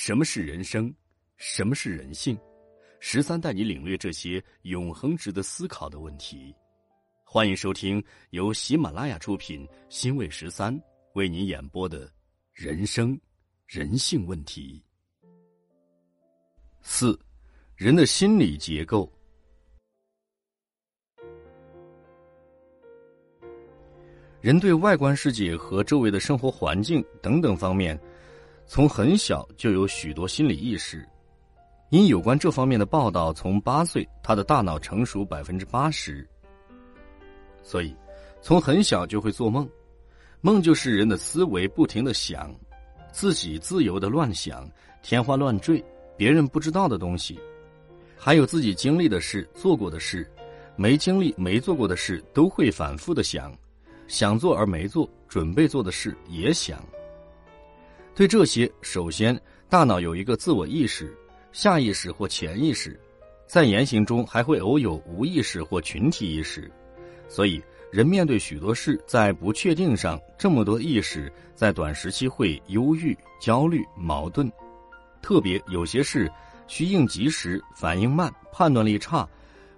什么是人生？什么是人性？十三带你领略这些永恒值得思考的问题。欢迎收听由喜马拉雅出品、新卫十三为您演播的《人生人性问题》四：人的心理结构。人对外观世界和周围的生活环境等等方面，从很小就有许多心理意识。因有关这方面的报道，从八岁他的大脑成熟百分之八十，所以从很小就会做梦。梦就是人的思维不停的想，自己自由的乱想，天花乱坠，别人不知道的东西，还有自己经历的事、做过的事，没经历、没做过的事，都会反复的想。想做而没做，准备做的事也想。对这些，首先大脑有一个自我意识、下意识或潜意识，在言行中还会偶有无意识或群体意识。所以，人面对许多事，在不确定上这么多意识，在短时期会忧郁、焦虑、矛盾。特别有些事需应急时，反应慢、判断力差，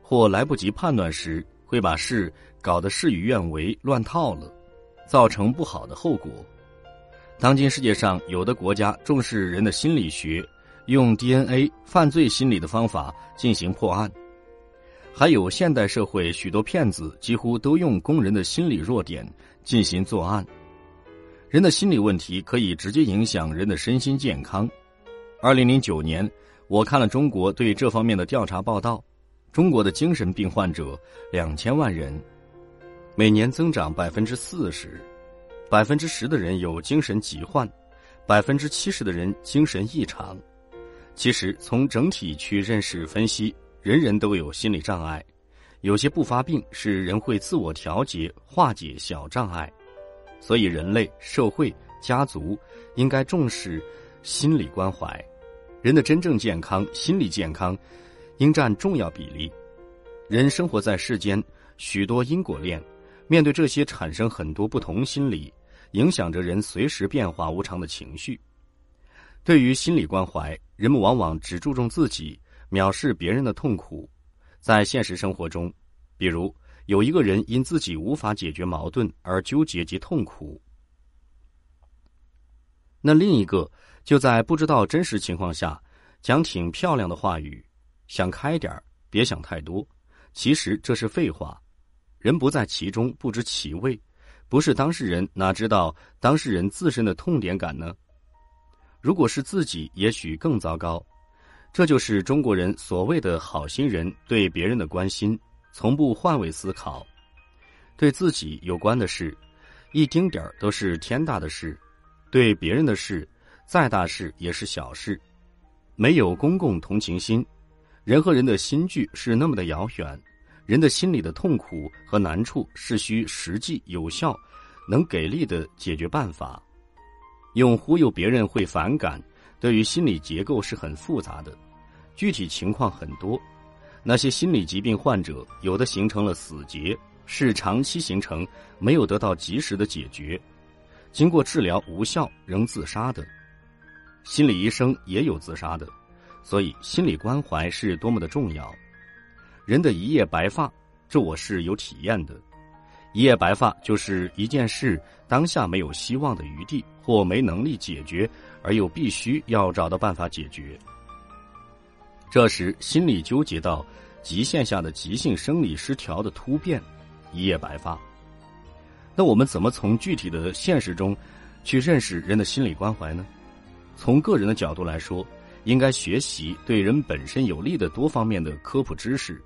或来不及判断时。会把事搞得事与愿违、乱套了，造成不好的后果。当今世界上，有的国家重视人的心理学，用 DNA 犯罪心理的方法进行破案；还有现代社会许多骗子几乎都用工人的心理弱点进行作案。人的心理问题可以直接影响人的身心健康。二零零九年，我看了中国对这方面的调查报道。中国的精神病患者两千万人，每年增长百分之四十，百分之十的人有精神疾患，百分之七十的人精神异常。其实从整体去认识分析，人人都有心理障碍，有些不发病是人会自我调节化解小障碍，所以人类社会家族应该重视心理关怀，人的真正健康心理健康。应占重要比例。人生活在世间，许多因果链，面对这些产生很多不同心理，影响着人随时变化无常的情绪。对于心理关怀，人们往往只注重自己，藐视别人的痛苦。在现实生活中，比如有一个人因自己无法解决矛盾而纠结及痛苦，那另一个就在不知道真实情况下讲挺漂亮的话语。想开点儿，别想太多。其实这是废话。人不在其中，不知其味。不是当事人，哪知道当事人自身的痛点感呢？如果是自己，也许更糟糕。这就是中国人所谓的好心人对别人的关心，从不换位思考。对自己有关的事，一丁点儿都是天大的事；对别人的事，再大事也是小事。没有公共同情心。人和人的心距是那么的遥远，人的心里的痛苦和难处是需实际有效、能给力的解决办法。用忽悠别人会反感，对于心理结构是很复杂的，具体情况很多。那些心理疾病患者，有的形成了死结，是长期形成，没有得到及时的解决，经过治疗无效仍自杀的。心理医生也有自杀的。所以，心理关怀是多么的重要。人的一夜白发，这我是有体验的。一夜白发就是一件事当下没有希望的余地，或没能力解决，而又必须要找到办法解决。这时，心理纠结到极限下的急性生理失调的突变，一夜白发。那我们怎么从具体的现实中去认识人的心理关怀呢？从个人的角度来说。应该学习对人本身有利的多方面的科普知识，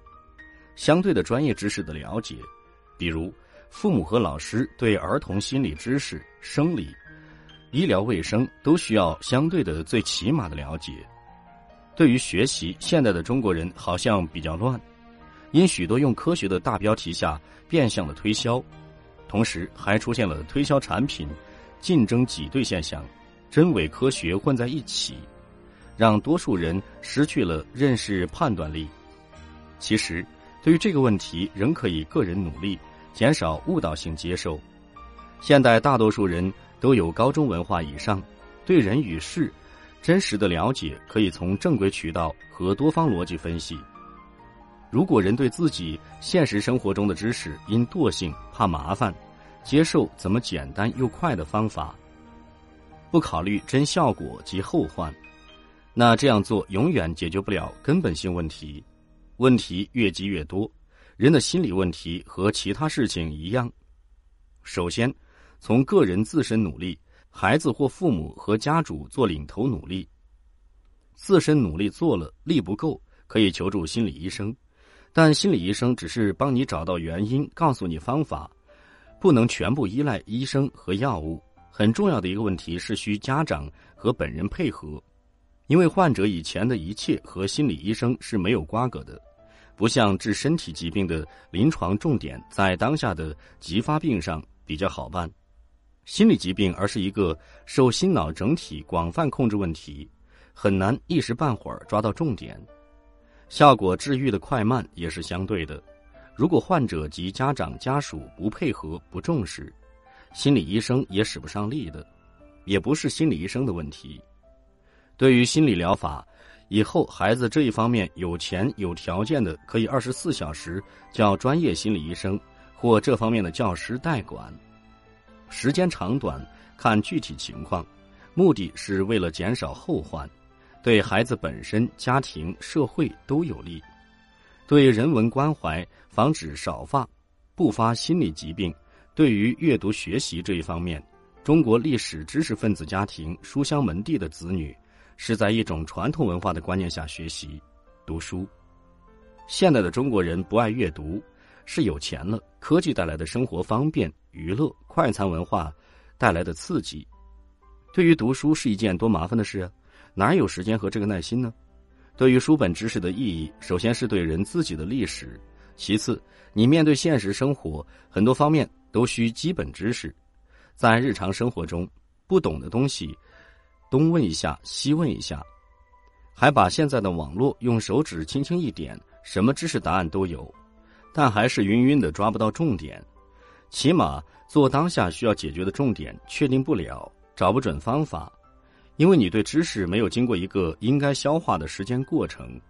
相对的专业知识的了解，比如父母和老师对儿童心理知识、生理、医疗卫生都需要相对的最起码的了解。对于学习，现代的中国人好像比较乱，因许多用科学的大标题下变相的推销，同时还出现了推销产品竞争挤兑现象，真伪科学混在一起。让多数人失去了认识判断力。其实，对于这个问题，仍可以个人努力，减少误导性接受。现代大多数人都有高中文化以上，对人与事真实的了解可以从正规渠道和多方逻辑分析。如果人对自己现实生活中的知识因惰性怕麻烦，接受怎么简单又快的方法，不考虑真效果及后患，那这样做永远解决不了根本性问题，问题越积越多。人的心理问题和其他事情一样，首先从个人自身努力。孩子或父母和家主做领头努力，自身努力做了力不够，可以求助心理医生，但心理医生只是帮你找到原因，告诉你方法，不能全部依赖医生和药物。很重要的一个问题是需家长和本人配合，因为患者以前的一切和心理医生是没有瓜葛的，不像治身体疾病的临床重点在当下的急发病上比较好办。心理疾病，而是一个受心脑整体广泛控制问题，很难一时半会儿抓到重点，效果治愈的快慢也是相对的。如果患者及家长家属不配合、不重视，心理医生也使不上力的，也不是心理医生的问题。对于心理疗法，以后孩子这一方面有钱有条件的，可以二十四小时叫专业心理医生或这方面的教师代管。时间长短看具体情况，目的是为了减少后患，对孩子本身、家庭、社会都有利。对人文关怀，防止少发、不发心理疾病。对于阅读学习这一方面，中国历史知识分子家庭书香门第的子女，是在一种传统文化的观念下学习读书。现在的中国人不爱阅读。是有钱了，科技带来的生活方便、娱乐、快餐文化带来的刺激。对于读书是一件多麻烦的事啊，哪有时间和这个耐心呢？对于书本知识的意义，首先是对人自己的历史，其次你面对现实生活很多方面都需基本知识。在日常生活中，不懂的东西，东问一下，西问一下，还把现在的网络用手指轻轻一点，什么知识答案都有。但还是晕晕的，抓不到重点。起码做当下需要解决的重点，确定不了，找不准方法，因为你对知识没有经过一个应该消化的时间过程。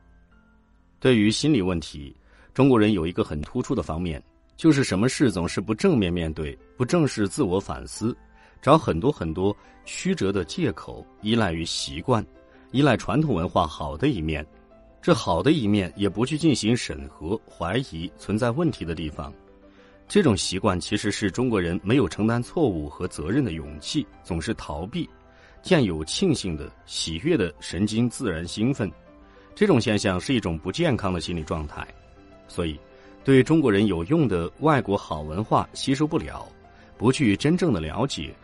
对于心理问题，中国人有一个很突出的方面，就是什么事总是不正面面对，不正视自我反思，找很多很多曲折的借口，依赖于习惯，依赖传统文化好的一面。这好的一面也不去进行审核、怀疑存在问题的地方，这种习惯其实是中国人没有承担错误和责任的勇气，总是逃避，见有庆幸的、喜悦的神经自然兴奋，这种现象是一种不健康的心理状态。所以，对中国人有用的外国好文化吸收不了，不去真正的了解，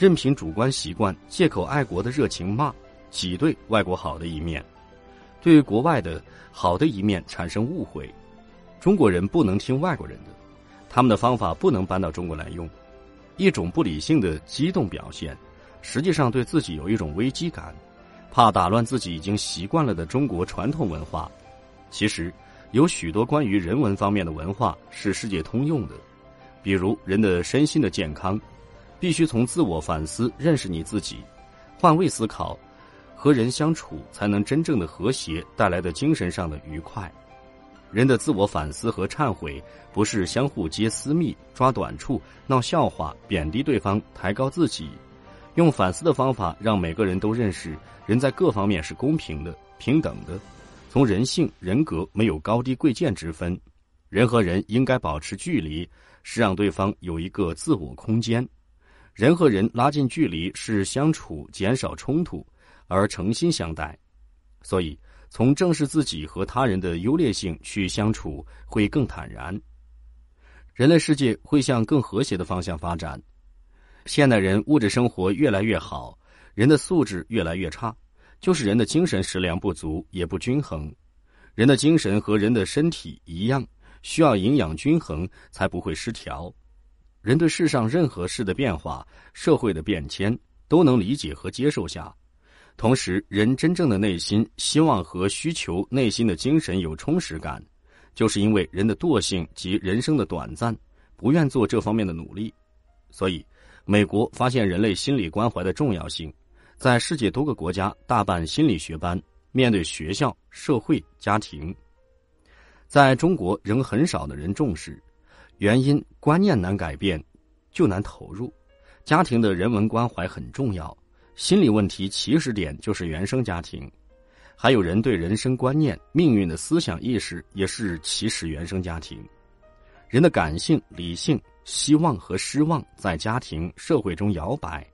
任凭主观习惯借口爱国的热情骂，挤兑外国好的一面。对国外的好的一面产生误会，中国人不能听外国人的，他们的方法不能搬到中国来用，一种不理性的激动表现，实际上对自己有一种危机感，怕打乱自己已经习惯了的中国传统文化。其实有许多关于人文方面的文化是世界通用的，比如人的身心的健康，必须从自我反思认识你自己，换位思考。和人相处才能真正的和谐，带来的精神上的愉快。人的自我反思和忏悔，不是相互揭私密、抓短处、闹笑话、贬低对方、抬高自己。用反思的方法，让每个人都认识人在各方面是公平的、平等的。从人性、人格没有高低贵贱之分，人和人应该保持距离，是让对方有一个自我空间。人和人拉近距离，是相处减少冲突。而诚心相待，所以从正视自己和他人的优劣性去相处会更坦然，人类世界会向更和谐的方向发展。现代人物质生活越来越好，人的素质越来越差，就是人的精神食粮不足也不均衡。人的精神和人的身体一样，需要营养均衡才不会失调。人对世上任何事的变化、社会的变迁都能理解和接受下。同时，人真正的内心希望和需求、内心的精神有充实感，就是因为人的惰性及人生的短暂，不愿做这方面的努力。所以，美国发现人类心理关怀的重要性，在世界多个国家大办心理学班，面对学校、社会、家庭。在中国，仍很少的人重视，原因观念难改变，就难投入。家庭的人文关怀很重要，心理问题起始点就是原生家庭。还有人对人生观念、命运的思想意识，也是起始原生家庭。人的感性、理性、希望和失望，在家庭、社会中摇摆。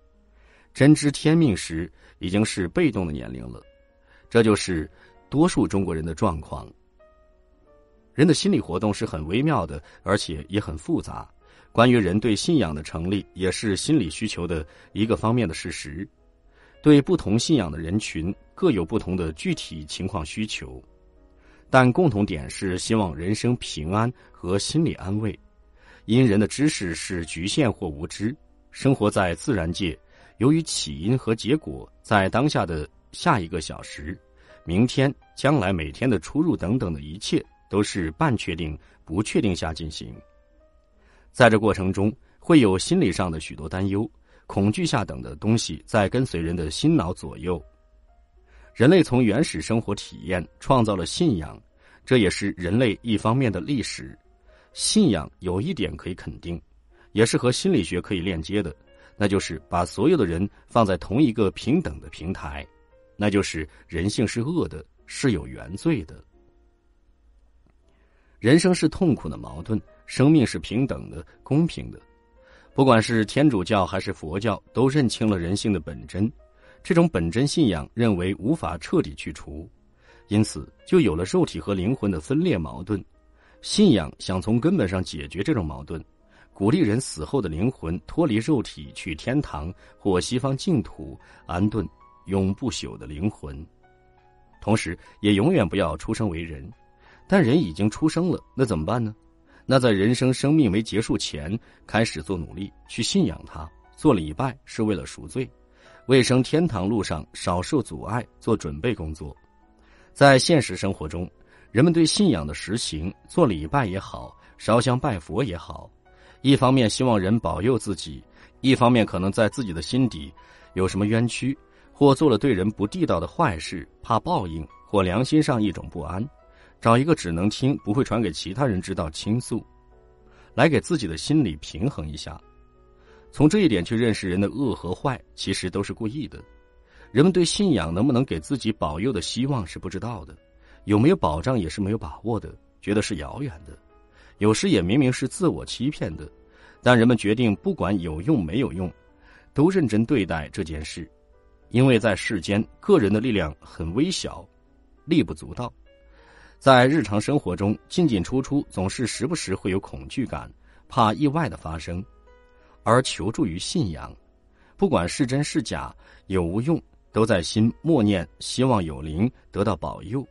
真知天命时，已经是被动的年龄了。这就是多数中国人的状况。人的心理活动是很微妙的，而且也很复杂。关于人对信仰的成立，也是心理需求的一个方面的事实。对不同信仰的人群，各有不同的具体情况需求，但共同点是希望人生平安和心理安慰。因人的知识是局限或无知，生活在自然界，由于起因和结果在当下的下一个小时、明天、将来每天的出入等等的一切。都是半确定、不确定下进行，在这过程中会有心理上的许多担忧、恐惧下等的东西在跟随人的心脑左右。人类从原始生活体验创造了信仰，这也是人类一方面的历史。信仰有一点可以肯定，也是和心理学可以链接的，那就是把所有的人放在同一个平等的平台，那就是人性是恶的，是有原罪的。人生是痛苦的矛盾，生命是平等的、公平的。不管是天主教还是佛教，都认清了人性的本真。这种本真信仰认为无法彻底去除，因此就有了肉体和灵魂的分裂矛盾。信仰想从根本上解决这种矛盾，鼓励人死后的灵魂脱离肉体去天堂或西方净土安顿永不朽的灵魂，同时也永远不要出生为人。但人已经出生了，那怎么办呢？那在人生生命没结束前，开始做努力，去信仰他，做礼拜是为了赎罪，为生天堂路上少受阻碍做准备工作。在现实生活中，人们对信仰的实行，做礼拜也好，烧香拜佛也好，一方面希望人保佑自己，一方面可能在自己的心底有什么冤屈，或做了对人不地道的坏事，怕报应，或良心上一种不安。找一个只能听不会传给其他人知道倾诉，来给自己的心理平衡一下。从这一点去认识人的恶和坏，其实都是故意的。人们对信仰能不能给自己保佑的希望是不知道的，有没有保障也是没有把握的，觉得是遥远的。有时也明明是自我欺骗的，但人们决定不管有用没有用，都认真对待这件事，因为在世间，个人的力量很微小，力不足道。在日常生活中，进进出出总是时不时会有恐惧感，怕意外的发生，而求助于信仰，不管是真是假，有无用，都在心默念，希望有灵得到保佑，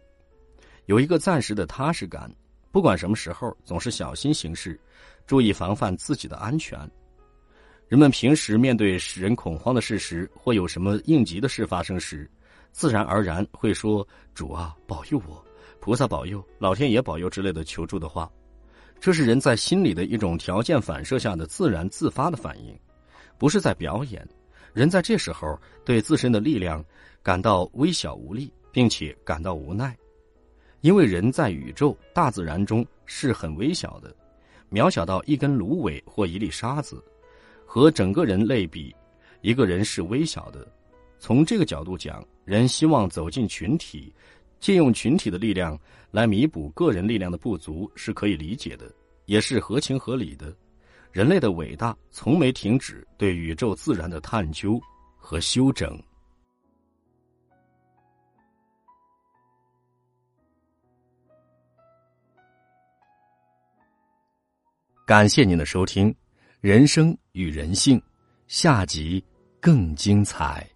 有一个暂时的踏实感。不管什么时候，总是小心行事，注意防范自己的安全。人们平时面对使人恐慌的事实，或有什么应急的事发生时，自然而然会说：“主啊，保佑我。”菩萨保佑、老天爷保佑之类的求助的话，这是人在心里的一种条件反射下的自然自发的反应，不是在表演。人在这时候对自身的力量感到微小无力，并且感到无奈，因为人在宇宙大自然中是很微小的，渺小到一根芦苇或一粒沙子，和整个人类比，一个人是微小的。从这个角度讲，人希望走进群体。借用群体的力量来弥补个人力量的不足是可以理解的，也是合情合理的。人类的伟大从没停止对宇宙自然的探究和修整。感谢您的收听，《人生与人性》下集更精彩。